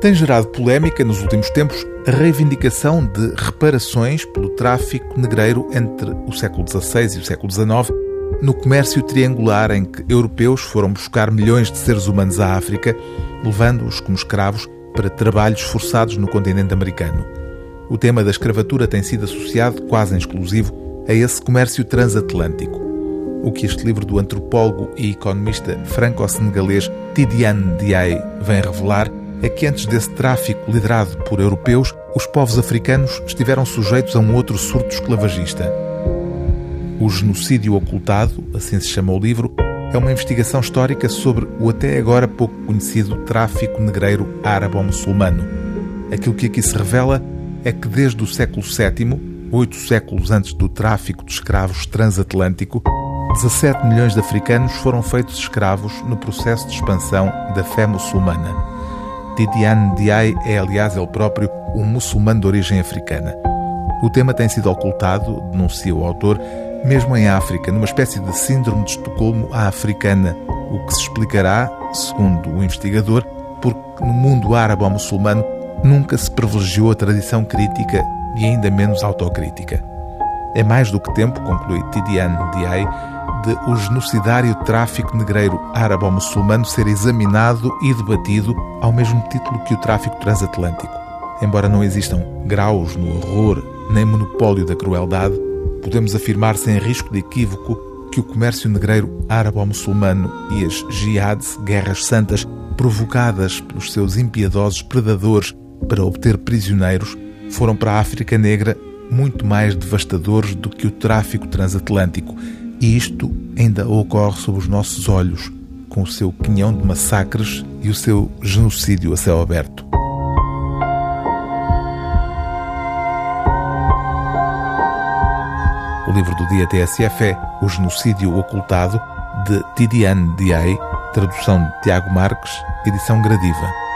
Tem gerado polémica nos últimos tempos a reivindicação de reparações pelo tráfico negreiro entre o século XVI e o século XIX, no comércio triangular em que europeus foram buscar milhões de seres humanos à África, levando-os como escravos para trabalhos forçados no continente americano. O tema da escravatura tem sido associado, quase em exclusivo, a esse comércio transatlântico. O que este livro do antropólogo e economista franco-senegalês Tidiane Diaye vem revelar é que antes desse tráfico liderado por europeus, os povos africanos estiveram sujeitos a um outro surto esclavagista. O genocídio ocultado, assim se chama o livro, é uma investigação histórica sobre o até agora pouco conhecido tráfico negreiro árabe-muçulmano. Aquilo que aqui se revela é que desde o século VII, oito séculos antes do tráfico de escravos transatlântico, 17 milhões de africanos foram feitos escravos no processo de expansão da fé muçulmana. Tidiane Diaye é, aliás, ele próprio um muçulmano de origem africana. O tema tem sido ocultado, denuncia o autor, mesmo em África, numa espécie de síndrome de Estocolmo à africana, o que se explicará, segundo o investigador, porque no mundo árabe ou muçulmano nunca se privilegiou a tradição crítica e ainda menos autocrítica. É mais do que tempo, conclui Tidiane Diaye, de o genocidário tráfico negreiro árabe-muçulmano ser examinado e debatido ao mesmo título que o tráfico transatlântico. Embora não existam graus no horror nem monopólio da crueldade, podemos afirmar sem risco de equívoco que o comércio negreiro árabe-muçulmano e as jihads, guerras santas, provocadas pelos seus impiedosos predadores para obter prisioneiros, foram para a África Negra muito mais devastadores do que o tráfico transatlântico e isto ainda ocorre sob os nossos olhos, com o seu quinhão de massacres e o seu genocídio a céu aberto. O livro do dia TSF é O Genocídio Ocultado, de Tidiane Diaye, tradução de Tiago Marques, edição Gradiva.